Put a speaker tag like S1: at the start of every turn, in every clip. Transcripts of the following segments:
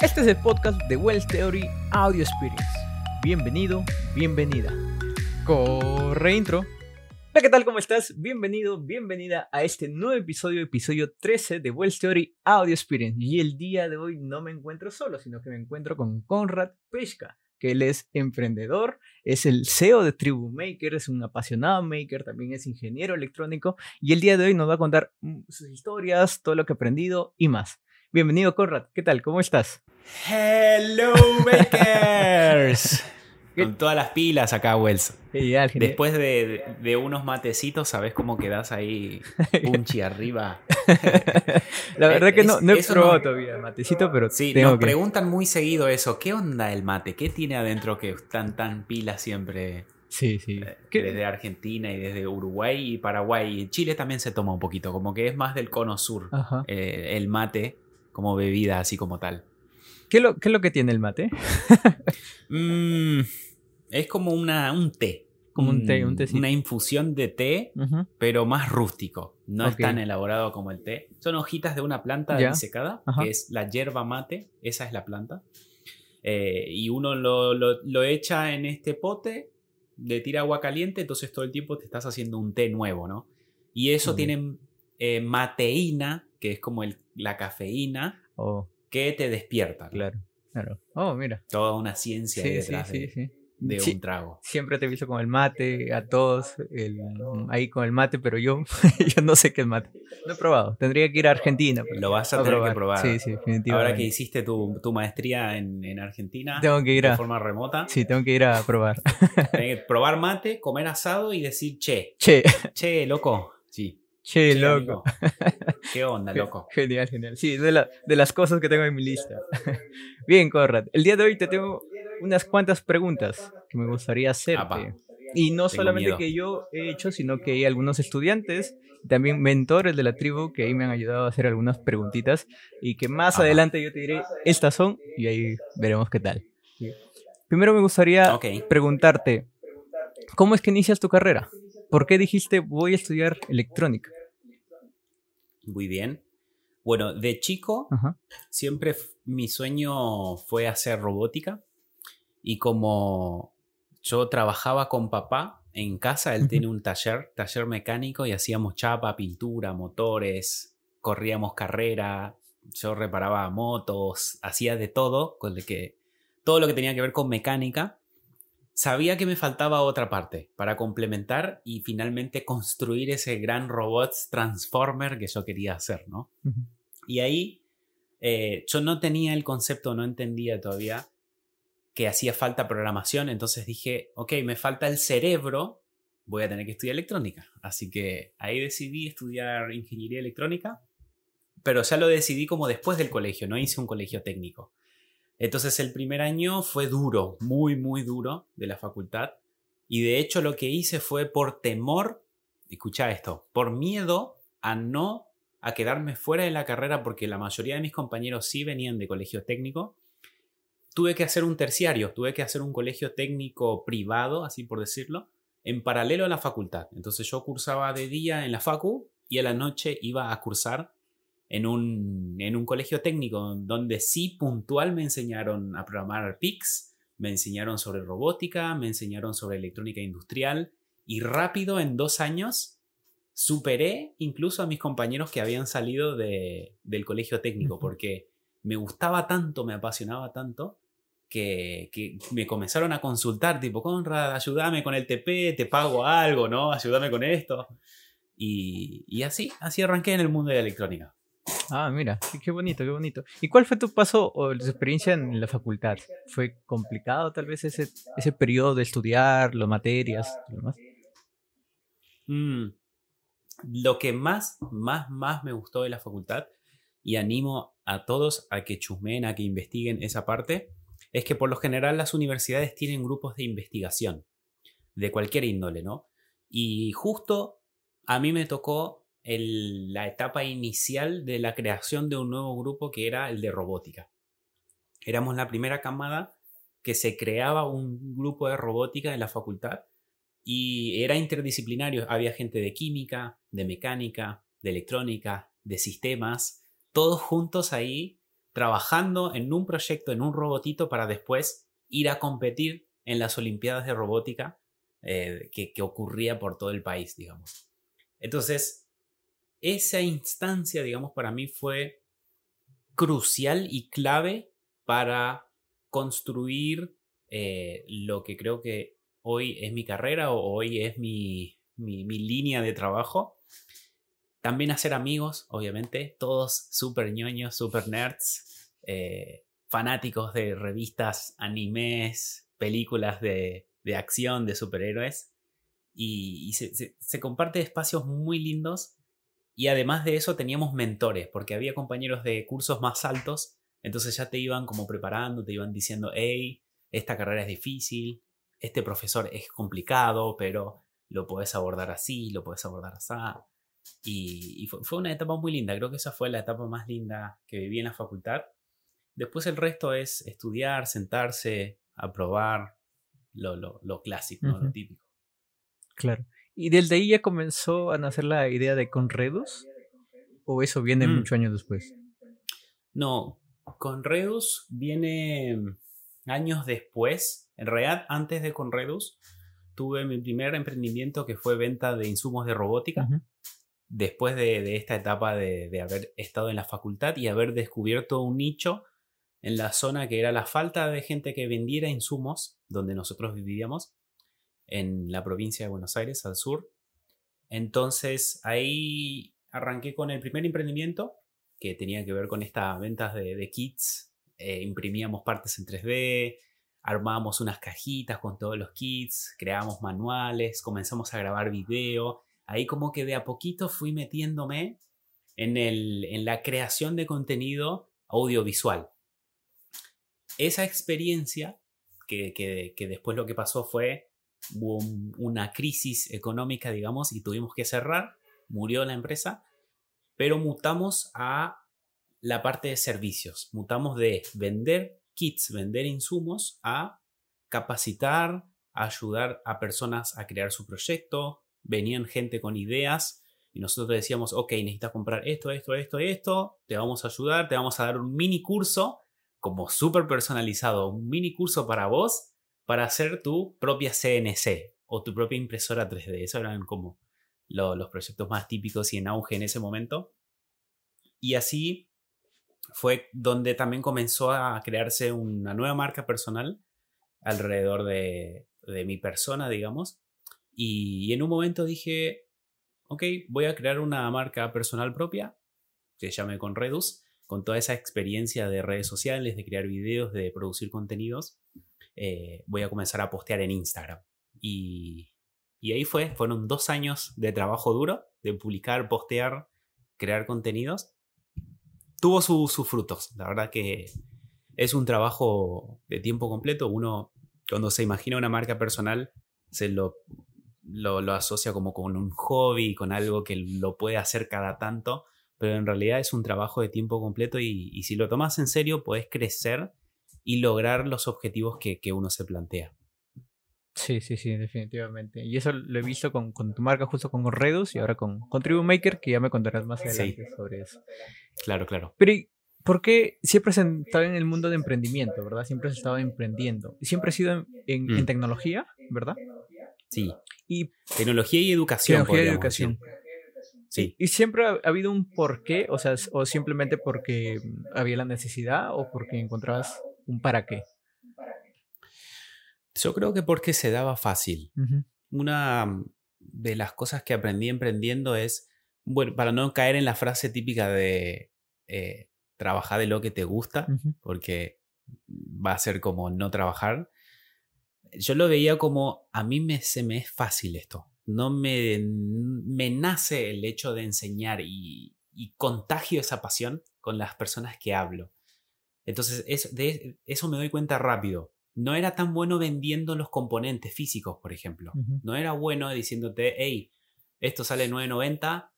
S1: Este es el podcast de Wells Theory Audio Experience. Bienvenido, bienvenida. Corre intro. Hola, ¿qué tal? ¿Cómo estás? Bienvenido, bienvenida a este nuevo episodio, episodio 13 de Wells Theory Audio Experience. Y el día de hoy no me encuentro solo, sino que me encuentro con Conrad Peshka, que él es emprendedor, es el CEO de Tribu Maker, es un apasionado maker, también es ingeniero electrónico y el día de hoy nos va a contar mm, sus historias, todo lo que ha aprendido y más. Bienvenido, Conrad. ¿Qué tal? ¿Cómo estás?
S2: Hello, Bakers. Con todas las pilas acá, Wells.
S1: Genial, genial.
S2: Después de, de unos matecitos, ¿sabes cómo quedas ahí punchi arriba?
S1: La verdad que no, he probado
S2: no-
S1: todavía el matecito, pero
S2: Sí,
S1: tengo
S2: nos
S1: que...
S2: preguntan muy seguido eso. ¿Qué onda el mate? ¿Qué tiene adentro que están tan pilas siempre
S1: Sí, sí.
S2: eh,
S1: ¿Qué-
S2: desde Argentina y desde Uruguay y Paraguay? Y Chile también se toma un poquito, como que es más del cono sur. Eh, el mate como bebida así como tal.
S1: ¿Qué, es lo, ¿Qué es lo que tiene el mate?
S2: Mm, es como una, un té.
S1: Como un té, un tecito.
S2: Una infusión de té pero más rústico. No es tan elaborado como el té. Son hojitas de una planta
S1: Ya.
S2: disecada, que es la yerba mate. Esa es la planta. Eh, y uno lo, lo- lo echa en este pote, le tira agua caliente, entonces todo el tiempo te estás haciendo un té nuevo, ¿no? Y eso
S1: Mm.
S2: tiene eh, mateína, que es como el- la cafeína,
S1: Oh,
S2: que te despierta. ¿no?
S1: claro, claro. Oh, mira.
S2: Toda una ciencia
S1: Sí,
S2: detrás
S1: sí,
S2: de,
S1: sí.
S2: de
S1: Sí,
S2: un trago.
S1: Siempre te he visto con el mate, a todos, el- ahí con el mate, pero yo, yo no sé qué es mate. No he probado. Tendría que ir a Argentina. pero-
S2: Lo vas a tener que probar.
S1: Sí, sí, definitivamente.
S2: Ahora que hiciste tu, tu maestría en, en Argentina
S1: Tengo que ir
S2: de
S1: a...
S2: forma remota,
S1: Sí, tengo que ir a probar.
S2: que probar mate, comer asado y decir che,
S1: Che,
S2: che, loco. Sí.
S1: Che, loco.
S2: amigo. ¿Qué onda, loco?
S1: Genial, genial. Sí, de, la- de las cosas que tengo en mi lista. Bien, Conrad. El día de hoy te tengo unas cuantas preguntas que me gustaría hacerte.
S2: Apa.
S1: Y no solamente
S2: miedo.
S1: que yo he hecho, sino que hay algunos estudiantes, también mentores de la tribu que ahí me han ayudado a hacer algunas preguntitas y que más
S2: Apa.
S1: adelante yo te diré, estas son y ahí veremos qué tal. Primero me gustaría
S2: Ok.
S1: preguntarte, ¿cómo es que inicias tu carrera? ¿Por qué dijiste voy a estudiar electrónica?
S2: Muy bien. Bueno, de chico
S1: Ajá.
S2: siempre mi sueño fue hacer robótica y como yo trabajaba con papá en casa, él
S1: Ujú.
S2: tiene un taller, taller mecánico y hacíamos chapa, pintura, motores, corríamos carrera, yo reparaba motos, hacía de todo, con el que todo lo que tenía que ver con mecánica. Sabía que me faltaba otra parte para complementar y finalmente construir ese gran robot transformer que yo quería hacer, ¿no? Y ahí eh, yo no tenía el concepto, no entendía todavía que hacía falta programación, entonces dije, ok, me falta el cerebro, voy a tener que estudiar electrónica. Así que ahí decidí estudiar ingeniería electrónica, pero ya lo decidí como después del colegio, no hice un colegio técnico. Entonces el primer año fue duro, muy, muy duro de la facultad. Y de hecho lo que hice fue por temor, escucha esto, por miedo a no a quedarme fuera de la carrera porque la mayoría de mis compañeros sí venían de colegio técnico. Tuve que hacer un terciario, tuve que hacer un colegio técnico privado, así por decirlo, en paralelo a la facultad. Entonces yo cursaba de día en la facu y a la noche iba a cursar en un, en un colegio técnico donde sí puntual me enseñaron a programar PICs, me enseñaron sobre robótica, me enseñaron sobre electrónica industrial y rápido en dos años superé incluso a mis compañeros que habían salido de- del colegio técnico porque me gustaba tanto, me apasionaba tanto que, que me comenzaron a consultar tipo, Conrad, ayúdame con el TP, te pago algo, ¿no? Ayúdame con esto. Y, y así, así arranqué en el mundo de la electrónica.
S1: Ah, mira, qué, bonito, qué bonito. ¿Y cuál fue tu paso o tu experiencia en la facultad? ¿Fue complicado tal vez ese, ese periodo de estudiar, las materias?
S2: Mm, Lo que más, más, más me gustó de la facultad, y animo a todos a que chusmeen, a que investiguen esa parte, es que por lo general las universidades tienen grupos de investigación, de cualquier índole, ¿no? Y justo a mí me tocó la etapa inicial de la creación de un nuevo grupo que era el de robótica. Éramos la primera camada que se creaba un grupo de robótica en la facultad y era interdisciplinario. Había gente de química, de mecánica, de electrónica, de sistemas, todos juntos ahí trabajando en un proyecto, en un robotito, para después ir a competir en las Olimpiadas de Robótica eh, que, que ocurría por todo el país, digamos. Entonces, esa instancia, digamos, para mí fue crucial y clave para construir eh, lo que creo que hoy es mi carrera o hoy es mi, mi, línea de trabajo. También hacer amigos, obviamente, todos súper ñoños, súper nerds, eh, fanáticos de revistas, animes, películas de, de acción, de superhéroes. Y, se, se, se comparte espacios muy lindos. Y además de eso teníamos mentores, porque había compañeros de cursos más altos, entonces ya te iban como preparando, te iban diciendo, hey, esta carrera es difícil, este profesor es complicado, pero lo puedes abordar así, lo puedes abordar así. Y, fue, una etapa muy linda, creo que esa fue la etapa más linda que viví en la facultad. Después el resto es estudiar, sentarse, aprobar, lo, lo, clásico, lo típico.
S1: Claro. ¿Y desde ahí ya comenzó a nacer la idea de Conredus? ¿O eso viene mm. muchos años después?
S2: No, Conredus viene años después, en realidad antes de Conredus, tuve mi primer emprendimiento que fue venta de insumos de robótica. Después de, esta etapa de, haber estado en la facultad y haber descubierto un nicho en la zona que era la falta de gente que vendiera insumos donde nosotros vivíamos, en la provincia de Buenos Aires, al sur. Entonces ahí arranqué con el primer emprendimiento que tenía que ver con estas ventas de kits eh, imprimíamos partes en 3D, armábamos unas cajitas con todos los kits, creábamos manuales, comenzamos a grabar video. Ahí como que de a poquito fui metiéndome en, el, en la creación de contenido audiovisual. Esa experiencia, que, que, después lo que pasó fue una crisis económica, digamos, y tuvimos que cerrar, murió la empresa, pero mutamos a la parte de servicios. Mutamos de vender kits, vender insumos, a capacitar, ayudar a personas a crear su proyecto. Venían gente con ideas y nosotros decíamos, ok, necesitas comprar esto, esto, esto, esto, te vamos a ayudar, te vamos a dar un mini curso como súper personalizado, un mini curso para vos para hacer tu propia CNC o tu propia impresora 3D. Esos eran como los proyectos más típicos y en auge en ese momento. Y así fue donde también comenzó a crearse una nueva marca personal alrededor de, mi persona, digamos. Y, en un momento dije, ok, voy a crear una marca personal propia, que llame Conredus, con toda esa experiencia de redes sociales, de crear videos, de producir contenidos. Eh, voy a comenzar a postear en Instagram. Y, y ahí fue, fueron dos años de trabajo duro, de publicar, postear, crear contenidos tuvo sus frutos. La verdad que es un trabajo de tiempo completo. Uno, cuando se imagina una marca personal, se lo, lo, asocia como con un hobby, con algo que lo puede hacer cada tanto, pero en realidad es un trabajo de tiempo completo y, si lo tomas en serio, puedes crecer y lograr los objetivos que, que uno se plantea.
S1: Sí, sí, sí, definitivamente. Y eso lo he visto con, con tu marca, justo con Redus y ahora con, con Maker, que ya me contarás más adelante sobre eso.
S2: Claro, claro.
S1: Pero, ¿por qué siempre has estado en el mundo de emprendimiento, verdad? Siempre has estado emprendiendo. Siempre has sido en, mm. tecnología, ¿verdad?
S2: Sí. Y tecnología y educación.
S1: Tecnología y educación. Sí. ¿Y siempre ha habido un porqué? O sea, o simplemente porque había la necesidad o porque encontrabas un para qué.
S2: Yo creo que porque se daba fácil. Una de las cosas que aprendí emprendiendo es, bueno, para no caer en la frase típica de eh, trabajar de lo que te gusta, porque va a ser como no trabajar. Yo lo veía como, a mí me, se me es fácil esto. No me, me nace el hecho de enseñar y, y contagio esa pasión con las personas que hablo. Entonces, de eso me doy cuenta rápido no era tan bueno vendiendo los componentes físicos, por ejemplo. No era bueno diciéndote, hey, esto sale 9.90,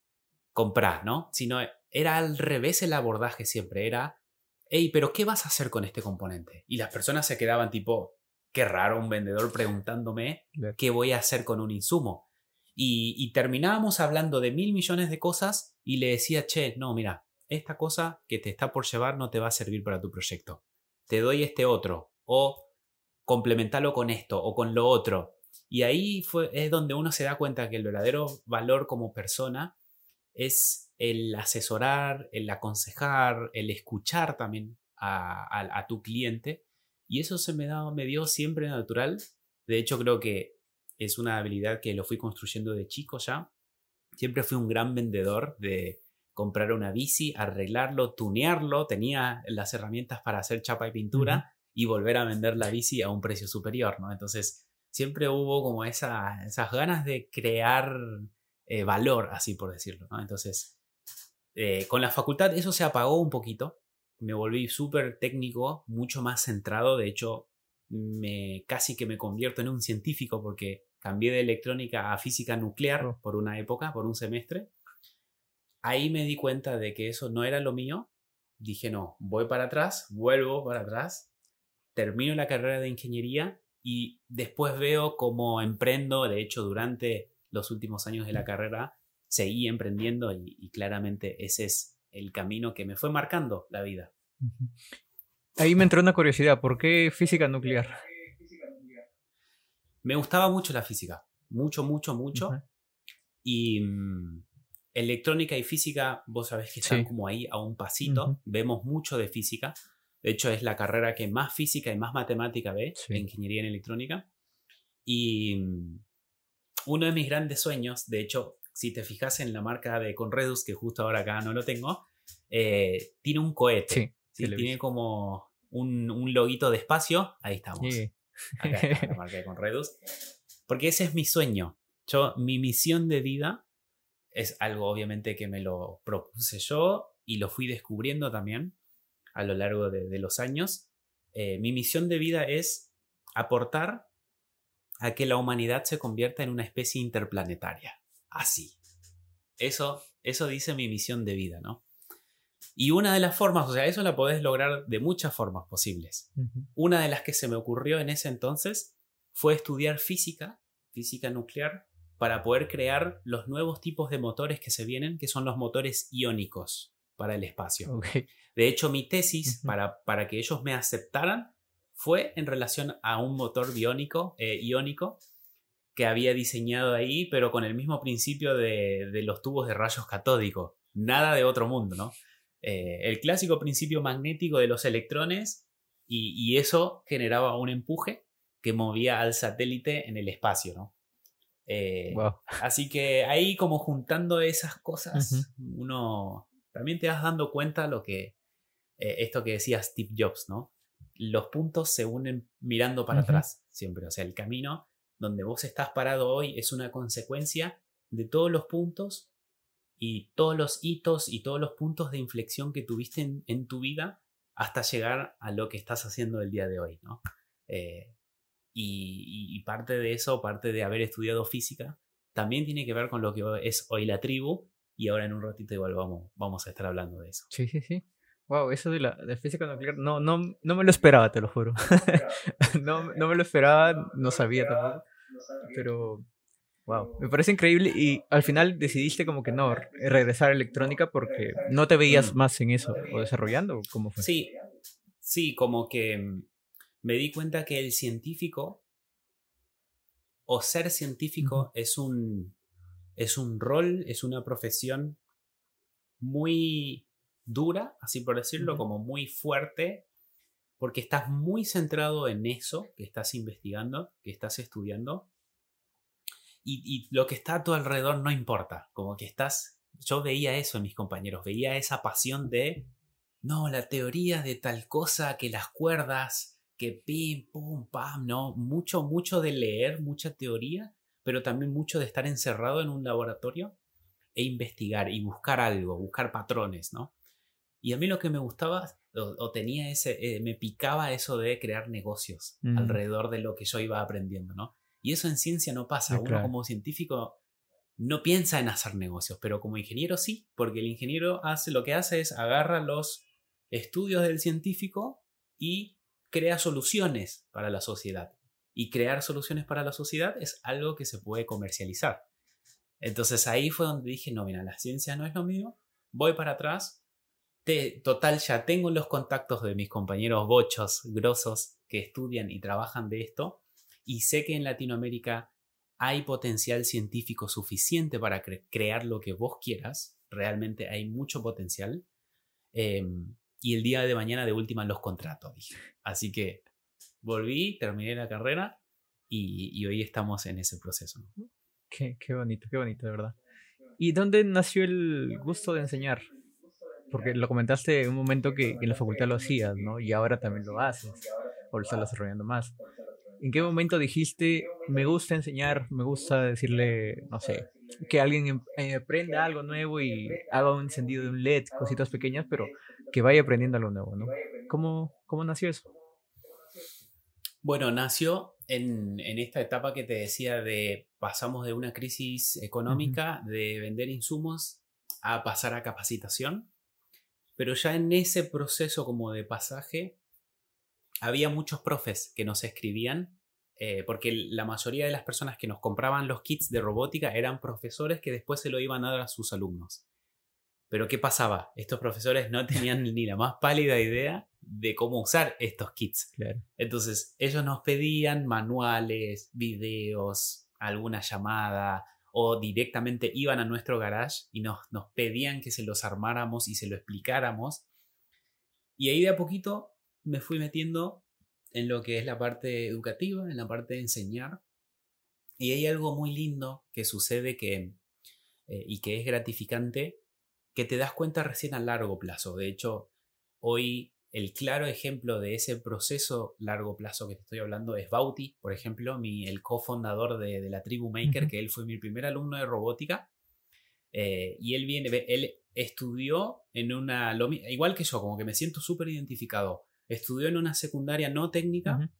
S2: comprá, ¿no? Sino era al revés el abordaje siempre, era, hey, pero ¿qué vas a hacer con este componente? Y las personas se quedaban tipo, qué raro un vendedor preguntándome qué voy a hacer con un insumo. Y, y terminábamos hablando de mil millones de cosas y le decía, che, no, mira, esta cosa que te está por llevar no te va a servir para tu proyecto. Te doy este otro. O complementalo con esto o con lo otro. Y ahí fue, es donde uno se da cuenta que el verdadero valor como persona es el asesorar, el aconsejar, el escuchar también a, tu cliente. Y eso se me, da, me dio siempre natural. De hecho, creo que es una habilidad que lo fui construyendo de chico ya. Siempre fui un gran vendedor de comprar una bici, arreglarlo, tunearlo. Tenía las herramientas para hacer chapa y pintura y volver a vender la bici a un precio superior, ¿no? Entonces, siempre hubo como esa, esas ganas de crear eh, valor, así por decirlo, ¿no? Entonces, eh, con la facultad eso se apagó un poquito, me volví súper técnico, mucho más centrado, de hecho, me, casi que me convierto en un científico porque cambié de electrónica a física nuclear oh. por una época, por un semestre. Ahí me di cuenta de que eso no era lo mío. Dije, no, voy para atrás, vuelvo para atrás, termino la carrera de ingeniería y después veo cómo emprendo, de hecho, durante los últimos años de la carrera, seguí emprendiendo y, claramente ese es el camino que me fue marcando la vida.
S1: Ahí me entró una curiosidad, ¿por qué física nuclear?
S2: Me gustaba mucho la física, mucho, mucho, mucho. Y mm, electrónica y física, vos sabés que están como ahí a un pasito, vemos mucho de física. De hecho, es la carrera que más física y más matemática ve, ingeniería en electrónica. Y mm, uno de mis grandes sueños, de hecho, si te fijas en la marca de Conredus, que justo ahora acá no lo tengo, eh, tiene un cohete. Sí, tiene como un, un, loguito de espacio. Ahí estamos. Acá está la marca de Conredus. Porque ese es mi sueño. Yo, mi misión de vida es algo obviamente que me lo propuse yo y lo fui descubriendo también a lo largo de, los años. Eh, mi misión de vida es aportar a que la humanidad se convierta en una especie interplanetaria. Así. Eso, eso dice mi misión de vida, ¿no? Y una de las formas, o sea, eso la podés lograr de muchas formas posibles. Una de las que se me ocurrió en ese entonces fue estudiar física, física nuclear, para poder crear los nuevos tipos de motores que se vienen, que son los motores iónicos para el espacio. De hecho, mi tesis, para, para que ellos me aceptaran, fue en relación a un motor biónico, eh, iónico que había diseñado ahí, pero con el mismo principio de, los tubos de rayos catódicos. Nada de otro mundo, ¿no? Eh, el clásico principio magnético de los electrones y, eso generaba un empuje que movía al satélite en el espacio, ¿no? Eh, así que ahí como juntando esas cosas, uno también te vas dando cuenta lo que, esto que decía Steve Jobs, ¿no? los puntos se unen mirando para atrás siempre. O sea, el camino donde vos estás parado hoy es una consecuencia de todos los puntos y todos los hitos y todos los puntos de inflexión que tuviste en, tu vida hasta llegar a lo que estás haciendo el día de hoy, ¿no? Eh, y, parte de eso, parte de haber estudiado física, también tiene que ver con lo que es hoy la tribu y ahora en un ratito igual vamos, vamos a estar hablando de eso.
S1: Sí, sí, sí. Wow, eso de la de física nuclear, no, no, no me lo esperaba, te lo juro. no, no me lo esperaba, no sabía tampoco. Pero, wow, me parece increíble y al final decidiste como que no, regresar a electrónica porque no te veías mm. más en eso o desarrollando, ¿cómo fue?
S2: Sí, sí, como que me di cuenta que el científico o ser científico es un es un rol, es una profesión muy dura, así por decirlo, como muy fuerte, porque estás muy centrado en eso que estás investigando, que estás estudiando, y, lo que está a tu alrededor no importa, como que estás, yo veía eso en mis compañeros, veía esa pasión de, no, la teoría de tal cosa, que las cuerdas, que pim, pum, pam, no, mucho, mucho de leer, mucha teoría, pero también mucho de estar encerrado en un laboratorio e investigar y buscar algo, buscar patrones, ¿no? Y a mí lo que me gustaba o, tenía ese, eh, me picaba eso de crear negocios mm. alrededor de lo que yo iba aprendiendo, ¿no? Y eso en ciencia no pasa. Uno como científico no piensa en hacer negocios, pero como ingeniero sí, porque el ingeniero hace lo que hace es agarra los estudios del científico y crea soluciones para la sociedad. Y crear soluciones para la sociedad es algo que se puede comercializar. Entonces ahí fue donde dije, no, mira, la ciencia no es lo mío, voy para atrás, total, ya tengo los contactos de mis compañeros bochos, grosos, que estudian y trabajan de esto, y sé que en Latinoamérica hay potencial científico suficiente para crear lo que vos quieras, realmente hay mucho potencial. Em, y el día de mañana de última los contratos, dije. Así que volví, terminé la carrera y, hoy estamos en ese proceso.
S1: Qué, qué, bonito, qué bonito, de verdad. ¿Y dónde nació el gusto de enseñar? Porque lo comentaste en un momento que en la facultad lo hacías, ¿no? Y ahora también lo haces, o lo estás desarrollando más. ¿En qué momento dijiste, me gusta enseñar, me gusta decirle, no sé, que alguien em, eh, aprenda algo nuevo y haga un encendido de un LED, cositas pequeñas, pero que vaya aprendiendo algo nuevo, ¿no? ¿Cómo, cómo nació eso?
S2: Bueno, nació en, esta etapa que te decía de pasamos de una crisis económica, de vender insumos, a pasar a capacitación. Pero ya en ese proceso como de pasaje, había muchos profes que nos escribían, eh, porque la mayoría de las personas que nos compraban los kits de robótica eran profesores que después se lo iban a dar a sus alumnos. Pero ¿qué pasaba? Estos profesores no tenían ni la más pálida idea de cómo usar estos kits. Entonces, ellos nos pedían manuales, videos, alguna llamada, o directamente iban a nuestro garage y nos, nos pedían que se los armáramos y se lo explicáramos. Y ahí de a poquito me fui metiendo en lo que es la parte educativa, en la parte de enseñar. Y hay algo muy lindo que sucede que, eh, y que es gratificante, que te das cuenta recién a largo plazo. De hecho, hoy el claro ejemplo de ese proceso largo plazo que te estoy hablando es Bauti, por ejemplo, mi, el cofundador de, de la tribu Maker, que él fue mi primer alumno de robótica. Eh, y él viene, él estudió en una, igual que yo, como que me siento súper identificado estudió en una secundaria no técnica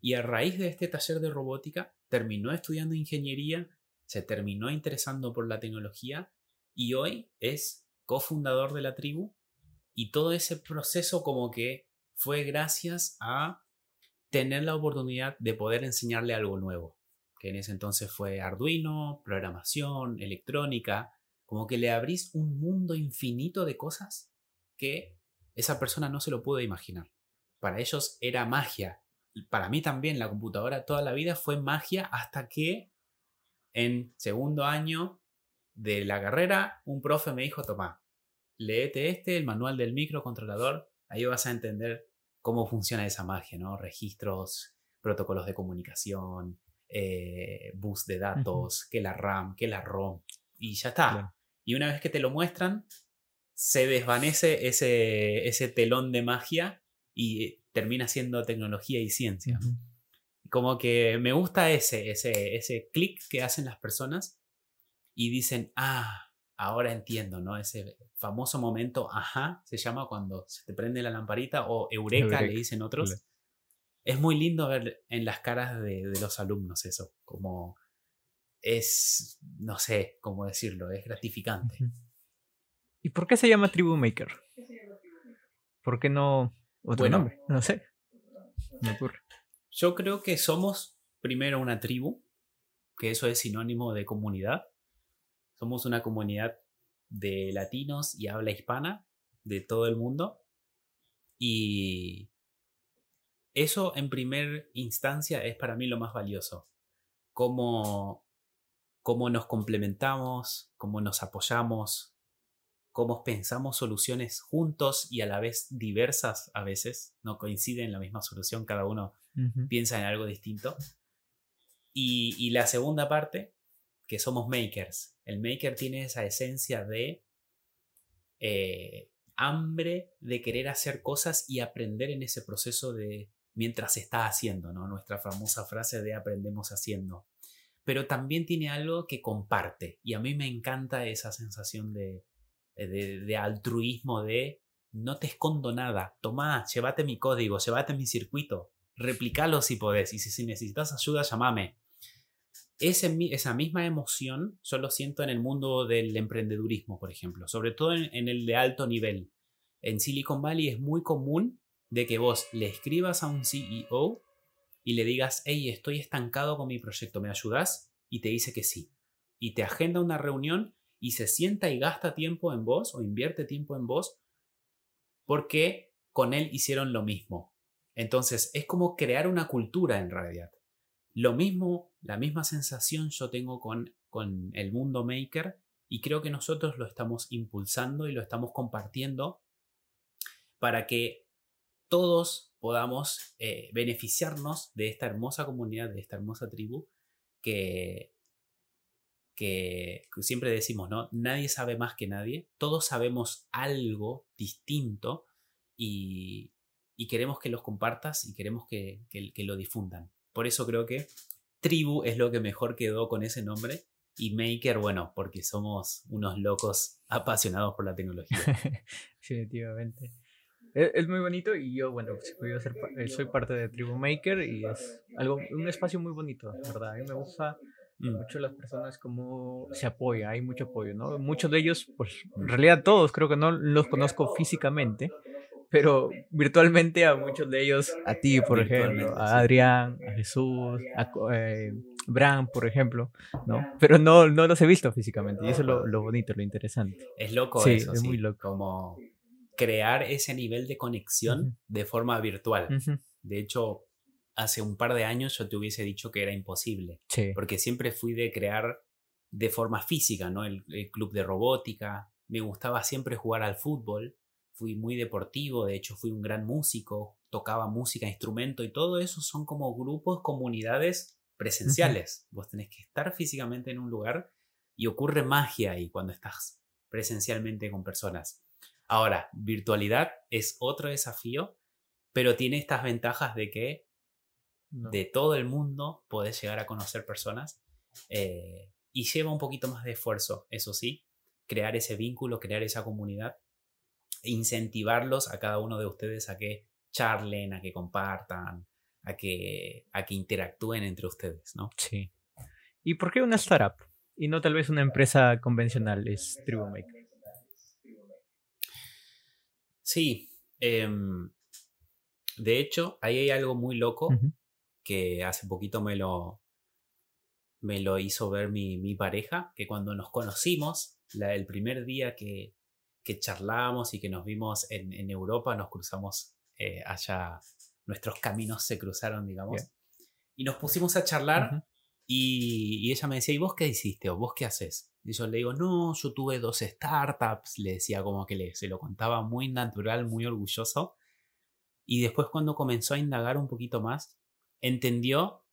S2: y a raíz de este taller de robótica terminó estudiando ingeniería, se terminó interesando por la tecnología y hoy es cofundador de la tribu y todo ese proceso como que fue gracias a tener la oportunidad de poder enseñarle algo nuevo, que en ese entonces fue Arduino, programación, electrónica, como que le abrís un mundo infinito de cosas que esa persona no se lo pudo imaginar. Para ellos era magia. Para mí también la computadora toda la vida fue magia hasta que en segundo año de la carrera un profe me dijo, toma, léete este, el manual del microcontrolador, ahí vas a entender cómo funciona esa magia, ¿no? Registros, protocolos de comunicación, eh, bus de datos, que la RAM, que la ROM, y ya está. Y una vez que te lo muestran, se desvanece ese, ese telón de magia y termina siendo tecnología y ciencia. Como que me gusta ese, ese, ese clic que hacen las personas y dicen, ah, ahora entiendo, ¿no? Ese famoso momento, ajá, se llama cuando se te prende la lamparita o eureka, le dicen otros. Es muy lindo ver en las caras de, de los alumnos eso, como es, no sé cómo decirlo, es gratificante.
S1: ¿Y por qué se llama Tribu Maker? ¿Por qué no otro nombre? No sé. Me ocurre.
S2: Yo creo que somos primero una tribu, que eso es sinónimo de comunidad. Somos una comunidad de latinos y habla hispana de todo el mundo. Y eso en primer instancia es para mí lo más valioso. Cómo, cómo nos complementamos, cómo nos apoyamos, cómo pensamos soluciones juntos y a la vez diversas a veces, no coinciden en la misma solución, cada uno piensa en algo distinto. Y, la segunda parte, que somos makers. El maker tiene esa esencia de eh, hambre de querer hacer cosas y aprender en ese proceso de mientras está haciendo, ¿no? Nuestra famosa frase de aprendemos haciendo. Pero también tiene algo que comparte y a mí me encanta esa sensación de, eh, altruismo, de no te escondo nada, toma, llévate mi código, llévate mi circuito, replicalo si podés y si, necesitas ayuda, llámame. Ese, esa misma emoción yo lo siento en el mundo del emprendedurismo, por ejemplo, sobre todo en, el de alto nivel. En Silicon Valley es muy común de que vos le escribas a un CEO y le digas, hey, estoy estancado con mi proyecto, ¿me ayudas? Y te dice que sí. Y te agenda una reunión y se sienta y gasta tiempo en vos o invierte tiempo en vos porque con él hicieron lo mismo. Entonces, es como crear una cultura en realidad. Lo mismo, la misma sensación yo tengo con, con el mundo maker y creo que nosotros lo estamos impulsando y lo estamos compartiendo para que todos podamos eh, beneficiarnos de esta hermosa comunidad, de esta hermosa tribu que, que, siempre decimos, ¿no? Nadie sabe más que nadie, todos sabemos algo distinto y, queremos que los compartas y queremos que, que, lo difundan. Por eso creo que tribu es lo que mejor quedó con ese nombre y Maker, bueno, porque somos unos locos apasionados por la tecnología.
S1: Definitivamente. E, es, muy bonito y yo, bueno, pues, eh, soy parte de Tribu Maker y es algo, un espacio muy bonito, ¿verdad? A mí me gusta mm. mucho las personas como se apoya, hay mucho apoyo, ¿no? Muchos de ellos, pues en realidad todos, creo que no los conozco físicamente, pero virtualmente a muchos de ellos, a ti, por ejemplo, a Adrián, a Jesús, a eh, Bram, por ejemplo, ¿no? Pero no, no los he visto físicamente y eso es lo, lo bonito, lo interesante.
S2: Es loco sí, eso, es muy loco. Como crear ese nivel de conexión de forma virtual. De hecho, hace un par de años yo te hubiese dicho que era imposible, porque siempre fui de crear de forma física, ¿no? El, club de robótica, me gustaba siempre jugar al fútbol, fui muy deportivo, de hecho fui un gran músico, tocaba música, instrumento y todo eso son como grupos, comunidades presenciales. Vos tenés que estar físicamente en un lugar y ocurre magia ahí cuando estás presencialmente con personas. Ahora, virtualidad es otro desafío, pero tiene estas ventajas de que de todo el mundo podés llegar a conocer personas eh, y lleva un poquito más de esfuerzo, eso sí, crear ese vínculo, crear esa comunidad, incentivarlos a cada uno de ustedes a que charlen, a que compartan, a que, a que interactúen entre ustedes, ¿no?
S1: Sí. ¿Y por qué una startup y no tal vez una empresa convencional es TribuMaker?
S2: Sí. Em, de hecho, ahí hay algo muy loco que hace poquito me lo, me lo hizo ver mi, pareja, que cuando nos conocimos, el primer día que, que charlábamos y que nos vimos en, Europa, nos cruzamos eh, allá, nuestros caminos se cruzaron, digamos, y nos pusimos a charlar y, y, ella me decía, ¿y vos qué hiciste? ¿O vos qué haces? Y yo le digo, no, yo tuve dos startups, le decía como que le, se lo contaba muy natural, muy orgulloso. Y después cuando comenzó a indagar un poquito más, entendió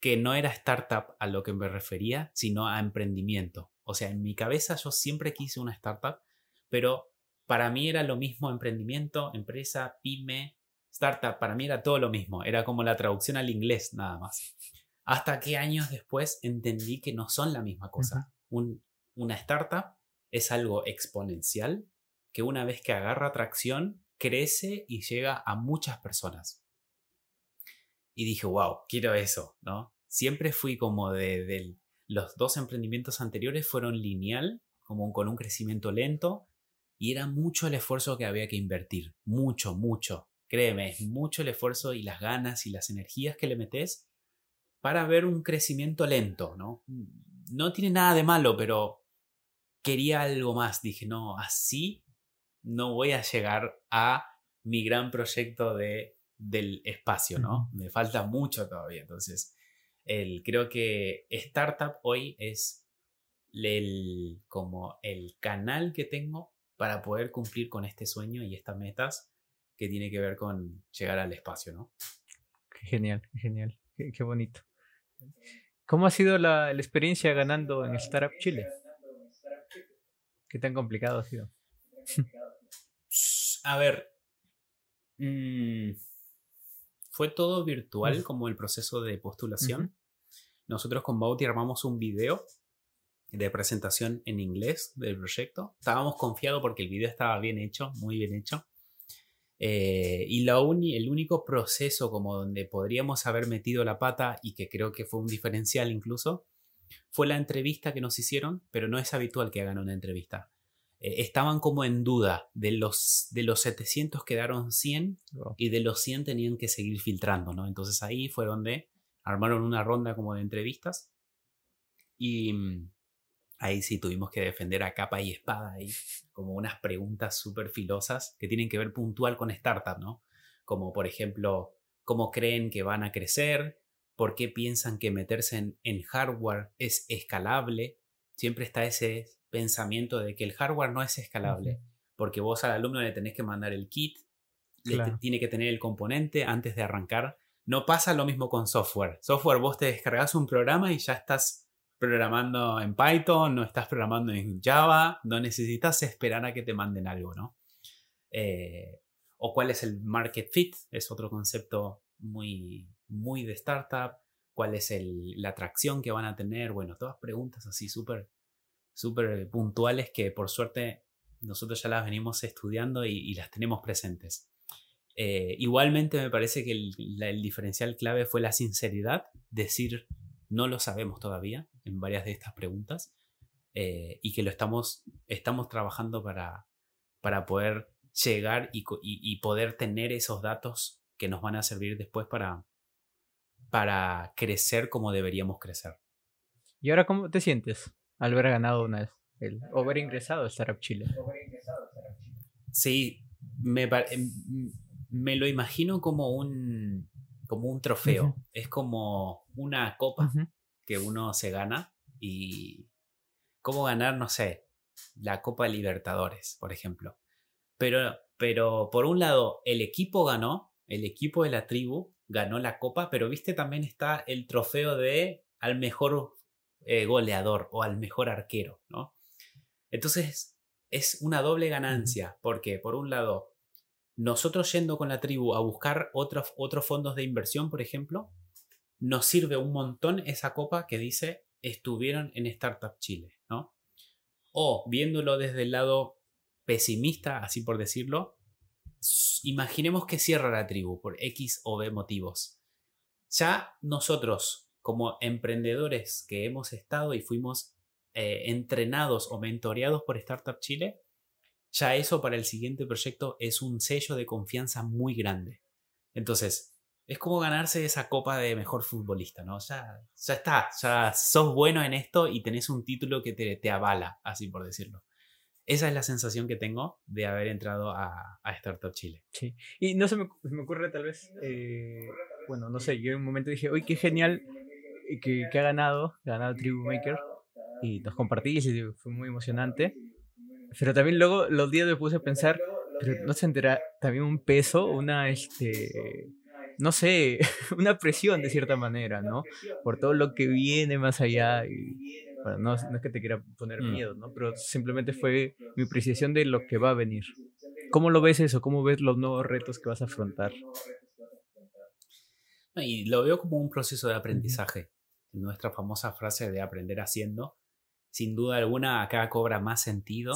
S2: que no era startup a lo que me refería, sino a emprendimiento. O sea, en mi cabeza yo siempre quise una startup, pero para mí era lo mismo emprendimiento, empresa, pyme, startup, para mí era todo lo mismo, era como la traducción al inglés nada más. Hasta que años después entendí que no son la misma cosa. Un una startup es algo exponencial que una vez que agarra tracción, crece y llega a muchas personas. Y dije, wow, quiero eso, ¿no? Siempre fui como de, los dos emprendimientos anteriores fueron lineal, como con un crecimiento lento, y era mucho el esfuerzo que había que invertir, mucho, mucho. Créeme, es mucho el esfuerzo y las ganas y las energías que le metes para ver un crecimiento lento, ¿no? No tiene nada de malo, pero quería algo más. Dije, no, así no voy a llegar a mi gran proyecto de, del espacio, ¿no? Me falta mucho todavía. Entonces, el, creo que Startup hoy es el, como el canal que tengo para poder cumplir con este sueño y estas metas que tiene que ver con llegar al espacio, ¿no?
S1: Qué genial, qué genial, qué, bonito. ¿Cómo ha sido la, la experiencia ganando en Startup Chile? ¿Qué tan complicado ha sido?
S2: A ver. Mm, fue todo virtual como el proceso de postulación. Nosotros con Bauti armamos un video de presentación en inglés del proyecto. Estábamos confiados porque el video estaba bien hecho, muy bien hecho. Eh, y la el único proceso como donde podríamos haber metido la pata y que creo que fue un diferencial incluso, fue la entrevista que nos hicieron, pero no es habitual que hagan una entrevista. Eh, estaban como en duda, de los, de los 700 quedaron 100 y de los 100 tenían que seguir filtrando, ¿no? Entonces ahí fue donde armaron una ronda como de entrevistas y, Ahí sí tuvimos que defender a capa y espada ahí, como unas preguntas súper filosas que tienen que ver puntual con startup, ¿no? Como por ejemplo, ¿cómo creen que van a crecer? ¿Por qué piensan que meterse en, hardware es escalable? Siempre está ese pensamiento de que el hardware no es escalable, porque vos al alumno le tenés que mandar el kit, le tiene que tener el componente antes de arrancar. No pasa lo mismo con software. Software vos te descargas un programa y ya estás programando en Python, no estás programando en Java, no necesitas esperar a que te manden algo, ¿no? Eh, o cuál es el market fit, es otro concepto muy, muy de startup, cuál es la atracción que van a tener, bueno, todas preguntas así súper, súper puntuales que por suerte nosotros ya las venimos estudiando y, las tenemos presentes. Eh, igualmente me parece que el diferencial clave fue la sinceridad, decir no lo sabemos todavía en varias de estas preguntas eh, y que lo estamos, estamos trabajando para, para poder llegar y, poder tener esos datos que nos van a servir después para, para crecer como deberíamos crecer.
S1: ¿Y ahora cómo te sientes al haber ganado una vez? El, haber ingresado a Startup Chile.
S2: Sí, me, me lo imagino como un, como un trofeo. Es como una copa que uno se gana y cómo ganar, no sé, la Copa Libertadores, por ejemplo. Pero, pero por un lado, el equipo ganó, el equipo de la tribu ganó la copa, pero viste también está el trofeo de al mejor eh, goleador o al mejor arquero, ¿no? Entonces es una doble ganancia, porque por un lado nosotros yendo con la tribu a buscar otros, fondos de inversión, por ejemplo, nos sirve un montón esa copa que dice estuvieron en Startup Chile, ¿no? O viéndolo desde el lado pesimista, así por decirlo, imaginemos que cierra la tribu por X o B motivos. Ya nosotros, como emprendedores que hemos estado y fuimos eh, entrenados o mentoreados por Startup Chile, ya eso para el siguiente proyecto es un sello de confianza muy grande. Entonces, es como ganarse esa copa de mejor futbolista, ¿no? Ya, ya está, ya sos bueno en esto y tenés un título que te, te avala, así por decirlo. Esa es la sensación que tengo de haber entrado a, a Startup Chile.
S1: Sí, y no se me, me ocurre tal vez, eh, bueno, no sé, yo en un momento dije, uy, qué genial que, que ha ganado, ganado Tribu Maker, y nos compartí y fue muy emocionante. Pero también luego los días me puse a pensar, pero no se entera también un peso, una, este, no sé, una presión de cierta manera, ¿no? Por todo lo que viene más allá. Y, bueno, no, no es que te quiera poner mm. miedo, ¿no? Pero simplemente fue mi apreciación de lo que va a venir. ¿Cómo lo ves eso? ¿Cómo ves los nuevos retos que vas a afrontar?
S2: Y lo veo como un proceso de aprendizaje. Nuestra famosa frase de aprender haciendo sin duda alguna acá cobra más sentido.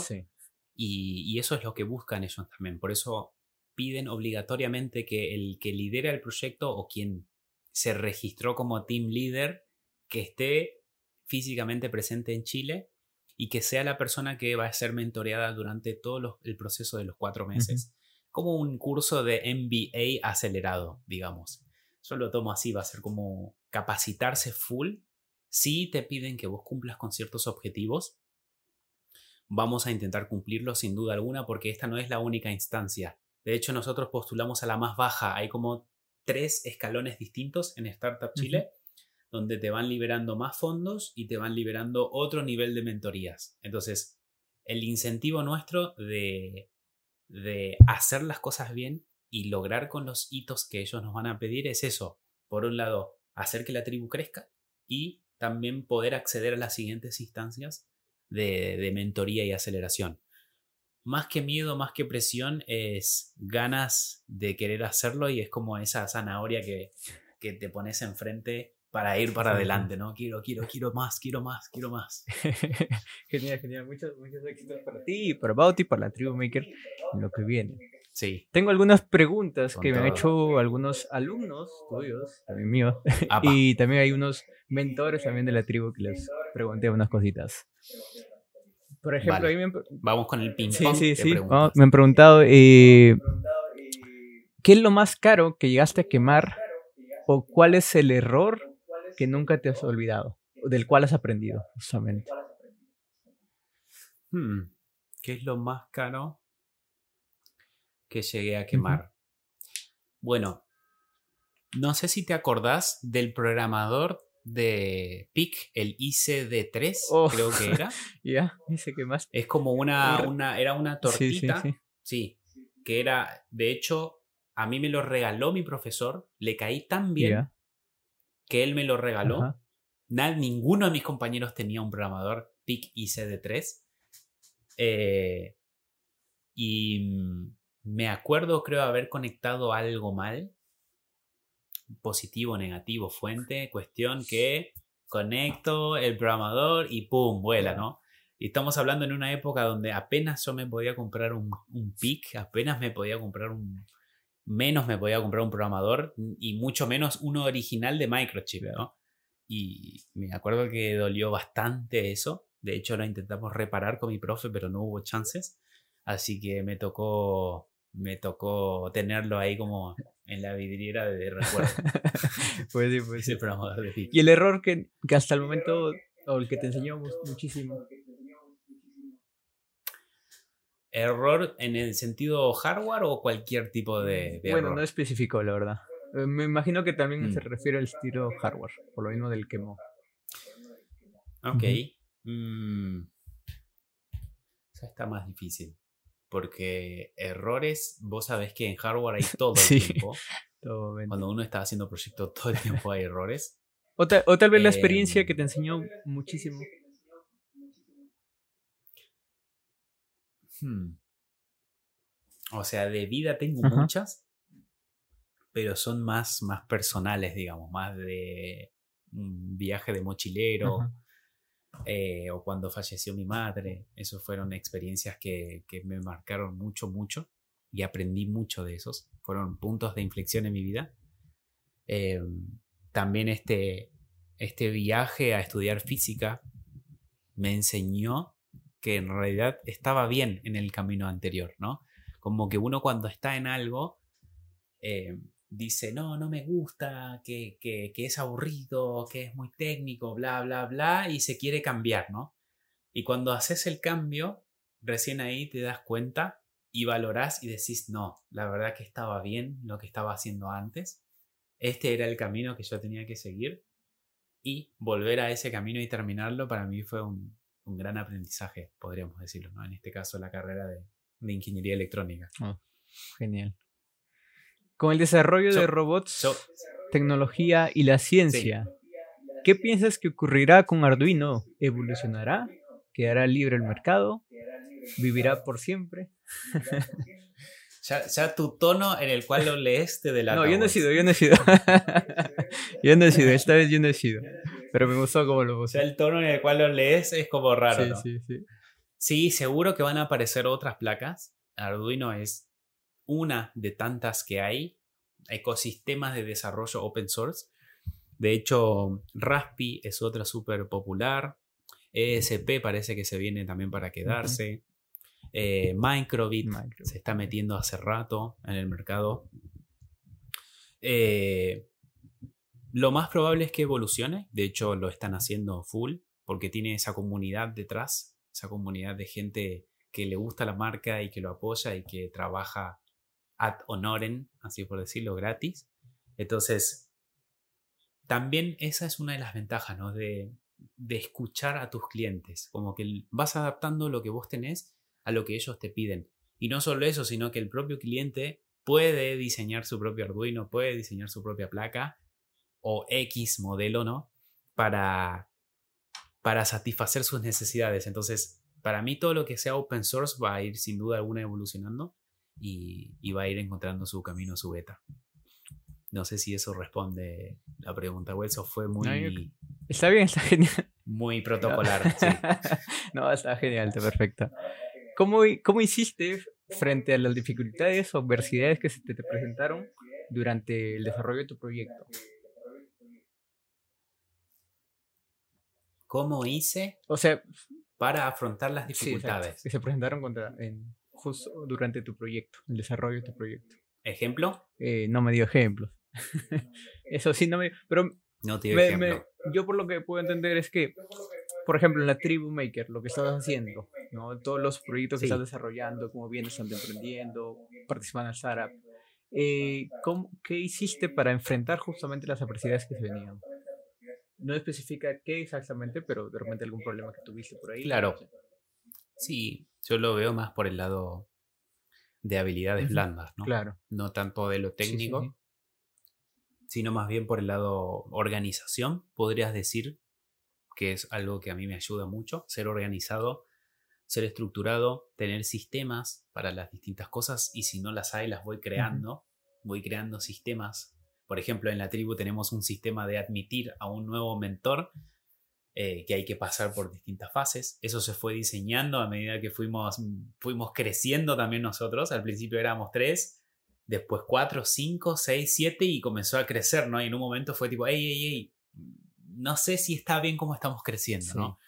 S2: Y, eso es lo que buscan ellos también. Por eso piden obligatoriamente que el que lidera el proyecto o quien se registró como team leader, que esté físicamente presente en Chile y que sea la persona que va a ser mentoreada durante todo el proceso de los cuatro meses. Como un curso de MBA acelerado, digamos. Yo lo tomo así, va a ser como capacitarse full si te piden que vos cumplas con ciertos objetivos. Vamos a intentar cumplirlos sin duda alguna porque esta no es la única instancia. De hecho, nosotros postulamos a la más baja. Hay como tres escalones distintos en Startup Chile, donde te van liberando más fondos y te van liberando otro nivel de mentorías. Entonces, el incentivo nuestro de, de hacer las cosas bien y lograr con los hitos que ellos nos van a pedir es eso. Por un lado, hacer que la tribu crezca y también poder acceder a las siguientes instancias de, mentoría y aceleración. Más que miedo, más que presión, es ganas de querer hacerlo y es como esa zanahoria que, que te pones enfrente para ir para adelante, ¿no? Quiero, quiero, quiero más, quiero más, quiero más.
S1: genial, genial. Muchos, muchos éxitos para ti, para Bauti, para la Tribu Maker en lo que viene.
S2: Sí.
S1: Tengo algunas preguntas que me han hecho algunos alumnos tuyos, también míos, y también hay unos mentores también de la tribu que les pregunté unas cositas.
S2: Por ejemplo, ahí me vamos con el ping
S1: Sí, sí, sí. me han preguntado, eh, ¿qué es lo más caro que llegaste a quemar o cuál es el error que nunca te has olvidado, del cual has aprendido, justamente?
S2: Hmm, ¿Qué es lo más caro que llegué a quemar? Bueno, no sé si te acordás del programador de PIC, el ICD3,
S1: Oh.
S2: creo que era.
S1: Ya, dice que más.
S2: Es como una, una era una
S1: Sí, sí,
S2: tortita.
S1: sí.
S2: Sí, que era, de hecho, a mí me lo regaló mi profesor, le caí tan bien que él me lo regaló. ninguno de mis compañeros tenía un programador PIC ICD3. Eh, y mm, me acuerdo, creo, haber conectado algo mal. Positivo, negativo, fuente, cuestión que conecto el programador y ¡pum! vuela, ¿no? Y estamos hablando en una época donde apenas yo me podía comprar un, un PIC, apenas me podía comprar un... Menos me podía comprar un programador y mucho menos uno original de Microchip, ¿no? Y me acuerdo que dolió bastante eso. De hecho, lo intentamos reparar con mi profe, pero no hubo chances. Así que me tocó, me tocó tenerlo ahí como en la vidriera de recuerdo.
S1: Pues sí, pues sí.
S2: ese programador de.
S1: Y el error que, que hasta el momento, o el que te enseñó mu- muchísimo.
S2: ¿Error en el sentido hardware o cualquier tipo de, de
S1: bueno,
S2: error?
S1: no especificó, la verdad. Eh, Me imagino que también
S2: Mm.
S1: se refiere al estilo hardware, por lo mismo del quemo.
S2: Ok. Mm. Eso está más difícil. Porque errores, vos sabés que en hardware hay todo el
S1: Sí.
S2: tiempo.
S1: Todo.
S2: Cuando uno está haciendo proyectos todo el tiempo hay errores.
S1: O, ta- o tal vez la experiencia
S2: Em,
S1: que te enseñó muchísimo.
S2: Hmm. O sea, de vida tengo
S1: Ajá.
S2: muchas, pero son más, más personales, digamos, más de un viaje de mochilero eh, o cuando falleció mi madre. Esas fueron experiencias que, que me marcaron mucho, mucho y aprendí mucho de esos. Fueron puntos de inflexión en mi vida. Eh, también este, este viaje a estudiar física me enseñó que en realidad estaba bien en el camino anterior, ¿no? Como que uno cuando está en algo eh, dice, no, no me gusta, que, que, que es aburrido, que es muy técnico, bla, bla, bla, y se quiere cambiar, ¿no? Y cuando haces el cambio, recién ahí te das cuenta y valorás y decís, no, la verdad que estaba bien lo que estaba haciendo antes, este era el camino que yo tenía que seguir y volver a ese camino y terminarlo para mí fue un, un gran aprendizaje, podríamos decirlo, ¿no? En este caso la carrera de, de ingeniería electrónica.
S1: Genial. Con el desarrollo
S2: So-
S1: de robots,
S2: So,
S1: tecnología y la ciencia, ¿qué piensas que ocurrirá con Arduino? ¿Evolucionará? ¿Quedará libre el mercado? ¿Vivirá por siempre?
S2: ya, ya tu tono en el cual lo lees te delata.
S1: No, yo no he sido, yo no he sido. yo no he sido, esta vez yo no he sido. Pero me gustó como lo
S2: O
S1: puse.
S2: sea, el tono en el cual lo lees es como raro,
S1: Sí,
S2: ¿no?
S1: sí, sí.
S2: Sí, seguro que van a aparecer otras placas. Arduino es una de tantas que hay. Ecosistemas de desarrollo open source. De hecho, Raspi es otra súper popular. ESP parece que se viene también para quedarse. Eh, Microbit
S1: Microbit.
S2: se está metiendo hace rato en el mercado. Eh, lo más probable es que evolucione. De hecho, lo están haciendo full porque tiene esa comunidad detrás, esa comunidad de gente que le gusta la marca y que lo apoya y que trabaja ad honorem, así por decirlo, gratis. Entonces, también esa es una de las ventajas, ¿no? De, de escuchar a tus clientes, como que vas adaptando lo que vos tenés a lo que ellos te piden. Y no solo eso, sino que el propio cliente puede diseñar su propio Arduino, puede diseñar su propia placa o X modelo, ¿no? Para, para satisfacer sus necesidades. Entonces, para mí todo lo que sea open source va a ir sin duda alguna evolucionando y, y va a ir encontrando su camino, su beta. No sé si eso responde la pregunta, o eso fue muy,
S1: No, yo- Está bien, está genial.
S2: muy protocolar. sí.
S1: no, está genial, está perfecto. ¿Cómo, ¿Cómo hiciste frente a las dificultades o adversidades que se te, te presentaron durante el desarrollo de tu proyecto?
S2: ¿Cómo hice
S1: O sea,
S2: para afrontar las
S1: sí,
S2: dificultades?
S1: que se presentaron contra, en, justo durante tu proyecto, el desarrollo de tu proyecto.
S2: ¿Ejemplo?
S1: Eh, no me dio ejemplos. Eso sí, no me. Pero
S2: No te doy
S1: me-
S2: ejemplo.
S1: me- yo por lo que puedo entender es que por ejemplo, en la Tribu Maker, lo que estás haciendo, ¿no? Todos los proyectos que
S2: Sí.
S1: estás desarrollando, cómo vienes estando emprendiendo, participando en el startup. Eh, ¿cómo- ¿Qué hiciste para enfrentar justamente las adversidades que se venían? No especifica qué exactamente, pero de repente algún problema que tuviste por ahí.
S2: Claro. Sí, yo lo veo más por el lado de habilidades blandas, ¿no?
S1: Claro.
S2: No tanto de lo
S1: Sí, sí,
S2: técnico,
S1: sí.
S2: sino más bien por el lado organización, podrías decir, que es algo que a mí me ayuda mucho, ser organizado, ser estructurado, tener sistemas para las distintas cosas y si no las hay, las voy creando, voy creando sistemas. Por ejemplo, en la tribu tenemos un sistema de admitir a un nuevo mentor eh, que hay que pasar por distintas fases. Eso se fue diseñando a medida que fuimos, fuimos creciendo también nosotros. Al principio éramos tres, después cuatro, cinco, seis, siete y comenzó a crecer, ¿no? Y en un momento fue tipo, hey, hey, hey, no sé si está bien cómo estamos creciendo,
S1: Sí.
S2: ¿no?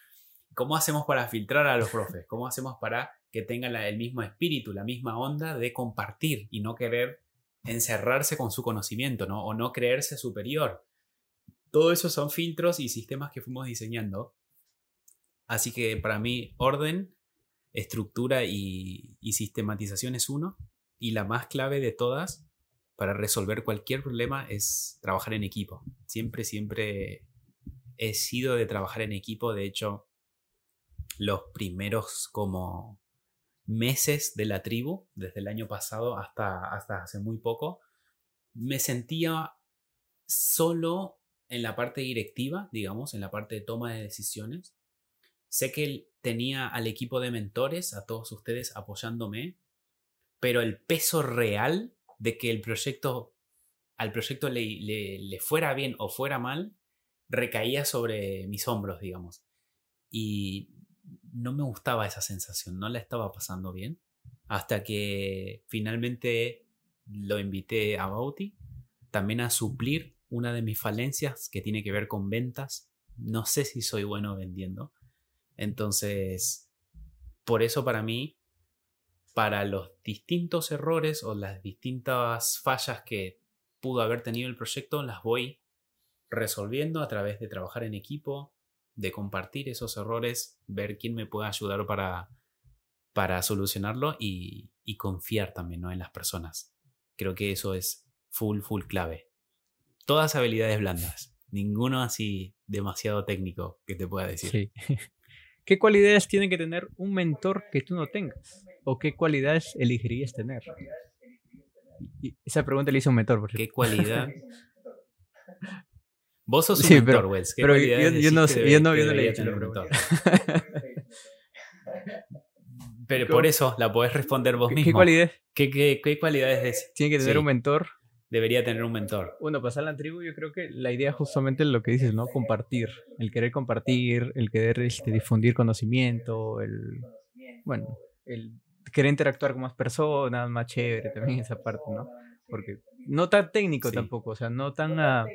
S2: ¿Cómo hacemos para filtrar a los profes? ¿Cómo hacemos para que tengan la- el mismo espíritu, la misma onda de compartir y no querer encerrarse con su conocimiento, ¿no? O no creerse superior. Todo eso son filtros y sistemas que fuimos diseñando. Así que para mí, orden, estructura y, y sistematización es uno. Y la más clave de todas para resolver cualquier problema es trabajar en equipo. Siempre, siempre he sido de trabajar en equipo. De hecho, los primeros como meses de la tribu, desde el año pasado hasta, hasta hace muy poco, me sentía solo en la parte directiva, digamos, en la parte de toma de decisiones. Sé que tenía al equipo de mentores, a todos ustedes apoyándome, pero el peso real de que el proyecto, al proyecto le, le, le fuera bien o fuera mal, recaía sobre mis hombros, digamos. Y no me gustaba esa sensación, no la estaba pasando bien, hasta que finalmente lo invité a Bauti, también a suplir una de mis falencias que tiene que ver con ventas. No sé si soy bueno vendiendo. Entonces, por eso para mí, para los distintos errores o las distintas fallas que pudo haber tenido el proyecto, las voy resolviendo a través de trabajar en equipo, de compartir esos errores, ver quién me puede ayudar para, para solucionarlo y, y confiar también ¿no? en las personas. Creo que eso es full, full clave. Todas habilidades blandas, ninguno así demasiado técnico que te pueda decir.
S1: Sí. ¿Qué cualidades tiene que tener un mentor que tú no tengas? ¿O qué cualidades elegirías tener? Y esa pregunta le hizo un mentor, por
S2: ¿Qué cualidad? Vos sos un
S1: Sí,
S2: mentor,
S1: pero-
S2: Wells. ¿Qué
S1: Pero yo, yo no yo no, yo no le he hecho
S2: mentor? Pero por eso la podés responder vos
S1: ¿Qué,
S2: mismo.
S1: qué cualidades
S2: ¿Qué, qué, qué cualidades des-
S1: tiene que tener
S2: Sí.
S1: un mentor?
S2: debería tener un mentor?
S1: Bueno, pasar la tribu, yo creo que la idea justamente es lo que dices, ¿no? Compartir. El querer compartir, el querer este, difundir conocimiento, el. Bueno, el querer interactuar con más personas, más chévere también esa parte, ¿no? Porque no tan técnico
S2: Sí.
S1: tampoco, o sea, no tan ah,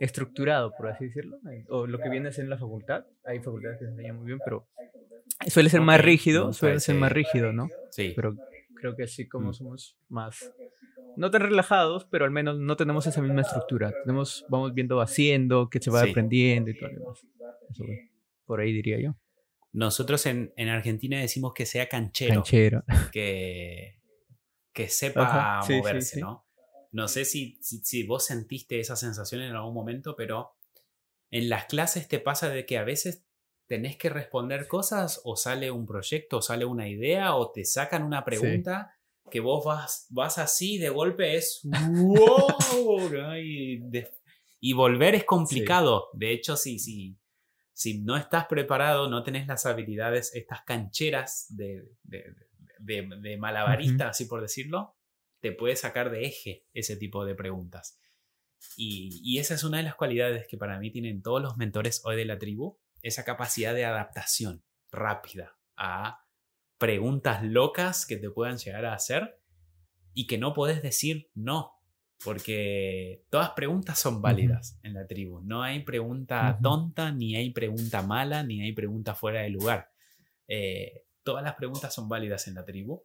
S1: estructurado, por así decirlo. O lo que viene a ser en la facultad. Hay facultades que se enseñan muy bien, pero suele ser más rígido, suele ser más rígido, ¿no?
S2: Sí.
S1: Pero creo que así como
S2: Mm.
S1: somos más no tan relajados, pero al menos no tenemos esa misma estructura. Tenemos, vamos viendo haciendo, qué se va
S2: Sí.
S1: aprendiendo y todo lo demás. Eso, por ahí diría yo.
S2: Nosotros en, en Argentina decimos que sea canchero,
S1: Canchero.
S2: que, que sepa
S1: Ajá, sí, sí,
S2: moverse,
S1: sí.
S2: ¿no? No sé si, si, si vos sentiste esa sensación en algún momento, pero en las clases te pasa de que a veces tenés que responder cosas o sale un proyecto o sale una idea o te sacan una pregunta que vos vas, vas así de golpe es wow ¿no? y, de- y volver es complicado. De hecho, si, si, si no estás preparado, no tenés las habilidades, estas cancheras de, de, de- de malabarista, así por decirlo, te puede sacar de eje ese tipo de preguntas. Y, y esa es una de las cualidades que para mí tienen todos los mentores hoy de la tribu, esa capacidad de adaptación rápida a preguntas locas que te puedan llegar a hacer y que no podés decir no, porque todas preguntas son válidas en la tribu. No hay pregunta tonta, ni hay pregunta mala, ni hay pregunta fuera de lugar. Eh, todas las preguntas son válidas en la tribu.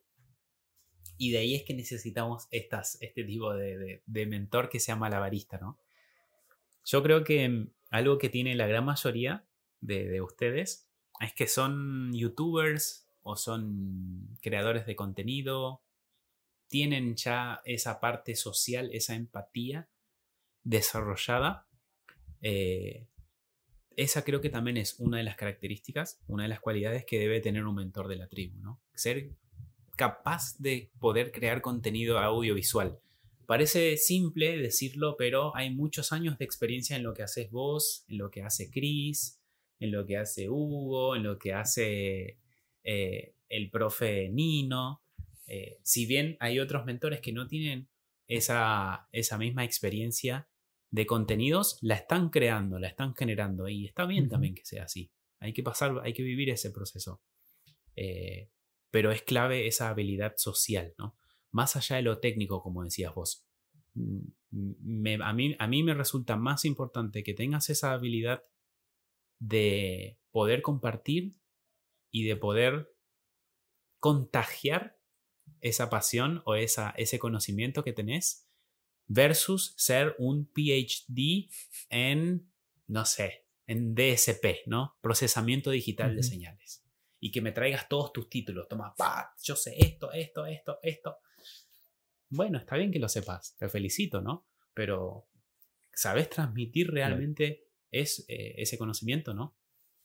S2: Y de ahí es que necesitamos estas, este tipo de, mentor que sea malabarista, ¿no? Yo creo que mm, algo que tiene la gran mayoría de, de ustedes es que son youtubers o son creadores de contenido, tienen ya esa parte social, esa empatía desarrollada. Eh, esa creo que también es una de las características, una de las cualidades que debe tener un mentor de la tribu, ¿no? Ser capaz de poder crear contenido audiovisual. Parece simple decirlo, pero hay muchos años de experiencia en lo que haces vos, en lo que hace Chris, en lo que hace Hugo, en lo que hace eh, el profe Nino. Eh, si bien hay otros mentores que no tienen esa, esa misma experiencia de contenidos, la están creando, la están generando y está bien también que sea así. Hay que pasar, hay que vivir ese proceso. Eh, pero es clave esa habilidad social, ¿no? Más allá de lo técnico, como decías vos. Mm, a, mí, a mí me resulta más importante que tengas esa habilidad de poder compartir y de poder contagiar esa pasión o esa, ese conocimiento que tenés versus ser un PhD en, no sé, en DSP, ¿no? Procesamiento digital de señales. Y que me traigas todos tus títulos. Toma, pa, yo sé esto, esto, esto, esto. Bueno, está bien que lo sepas, te felicito, ¿no? Pero, ¿sabes transmitir realmente es, eh, ese conocimiento, no?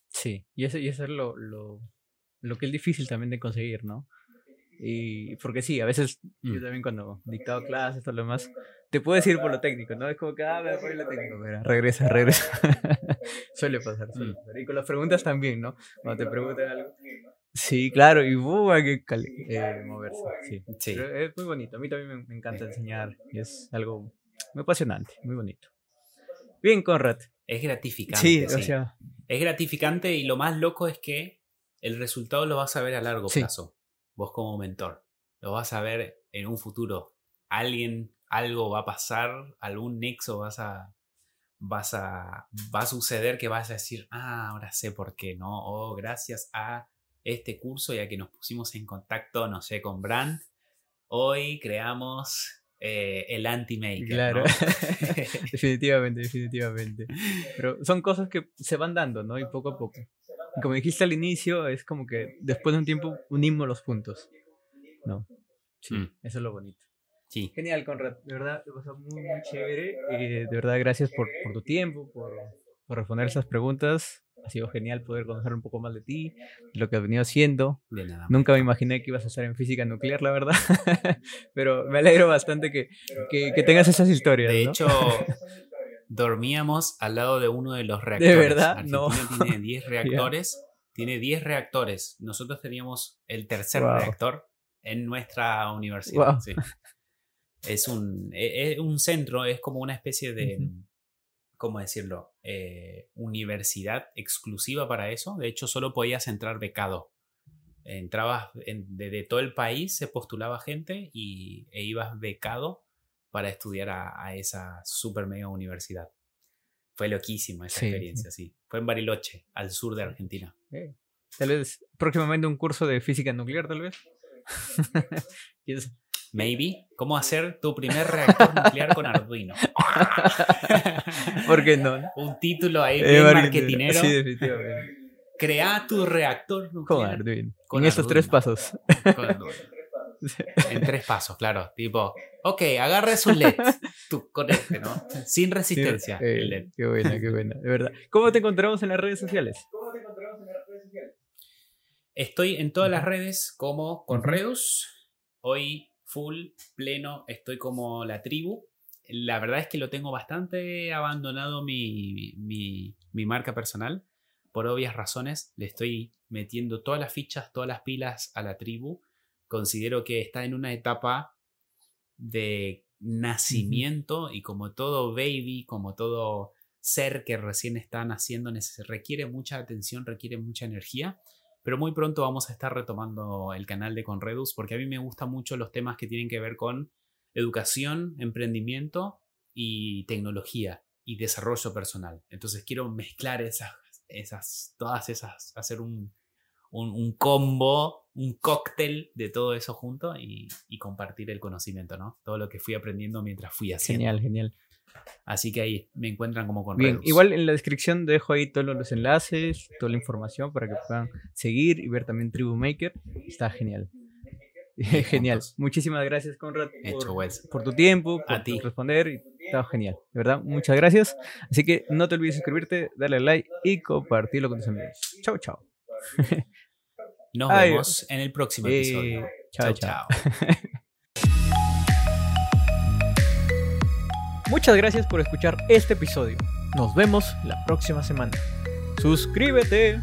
S1: Sí, y eso, y eso es lo, lo, lo que es difícil también de conseguir, ¿no? Y porque sí, a veces yo mm. también cuando dictado clases, todo lo demás, te puedes ir por lo técnico, ¿no? Es como que, ah, me voy lo técnico, pero regresa, regresa. suele pasar, suele
S2: mm.
S1: pasar. Y con las preguntas también, ¿no? Cuando te preguntan algo. Sí, claro, y uh, hay que eh, moverse. Sí, sí. es muy bonito. A mí también me, encanta enseñar y es algo muy apasionante, muy bonito. Bien, Conrad.
S2: Es gratificante. Sí, o sea. Es gratificante y lo más loco es que el resultado lo vas a ver a largo plazo. Vos como mentor. Lo vas a ver en un futuro. Alguien, algo va a pasar, algún nexo vas a, vas a, va a suceder que vas a decir, ah, ahora sé por qué, ¿no? O gracias a este curso, ya que nos pusimos en contacto, no sé, con Brand, hoy creamos eh, el anti-maker.
S1: Claro, definitivamente, definitivamente. Pero son cosas que se van dando, ¿no? Y poco a poco. como dijiste al inicio, es como que después de un tiempo unimos los puntos, ¿no? Sí, mm. eso es lo bonito.
S2: Sí.
S1: Genial, Conrad. De verdad, te pasó muy, muy chévere. Eh, de verdad, gracias por, por tu tiempo, por, por responder esas preguntas. Ha sido genial poder conocer un poco más de ti, de lo que has venido haciendo.
S2: De nada.
S1: Nunca me imaginé que ibas a estar en física nuclear, la verdad. Pero me alegro bastante que, que, que tengas esas historias.
S2: De hecho, dormíamos al lado de uno de los reactores.
S1: De verdad, no.
S2: Tiene 10 reactores. Tiene 10 reactores. Nosotros teníamos el tercer reactor en nuestra universidad. Sí. Es un, es e, un centro, es como una especie de. ¿cómo decirlo? Eh, universidad exclusiva para eso. De hecho, solo podías entrar becado. Entrabas de, todo el país, se postulaba gente y, e ibas becado para estudiar a, esa super mega universidad. Fue loquísima esa experiencia, sí. Fue en Bariloche, al sur de Argentina.
S1: Tal vez próximamente un curso de física nuclear, tal vez.
S2: Maybe. ¿Cómo hacer tu primer reactor nuclear con Arduino?
S1: ¿Por qué no?
S2: Un título ahí eh, bien marketinero.
S1: Sí, definitivamente.
S2: Crea tu reactor nuclear.
S1: Con Arduino. Con en esos tres pasos.
S2: En tres pasos, claro. Tipo, ok, agarre su LED. Tú conecte, ¿no? Sin resistencia.
S1: Eh, qué buena, qué buena. De verdad. ¿Cómo te encontramos en las redes sociales? ¿Cómo te encontramos en las
S2: redes sociales? Estoy en todas las redes como Conredus. Hoy full, pleno, estoy como la tribu. La verdad es que lo tengo bastante abandonado mi, mi, mi marca personal. Por obvias razones, le estoy metiendo todas las fichas, todas las pilas a la tribu. Considero que está en una etapa de nacimiento y como todo baby, como todo ser que recién está naciendo, requiere mucha atención, requiere mucha energía. Pero muy pronto vamos a estar retomando el canal de Conredus porque a mí me gustan mucho los temas que tienen que ver con educación, emprendimiento y tecnología y desarrollo personal. Entonces quiero mezclar esas, esas todas esas, hacer un, un, combo un cóctel de todo eso junto y, y, compartir el conocimiento, ¿no? Todo lo que fui aprendiendo mientras fui haciendo.
S1: Genial, genial.
S2: Así que ahí me encuentran como con
S1: Bien, igual en la descripción dejo ahí todos los enlaces, toda la información para que puedan seguir y ver también Tribu Maker. Está genial. genial. Muchísimas gracias, Conrad, por, por tu tiempo, por A ti. responder. Está genial. De verdad, muchas gracias. Así que no te olvides suscribirte, darle like y compartirlo con tus amigos. Chao, chao.
S2: Nos vemos en el próximo episodio.
S1: Eh, chao. chao. Muchas gracias por escuchar este episodio. Nos vemos la próxima semana. Suscríbete.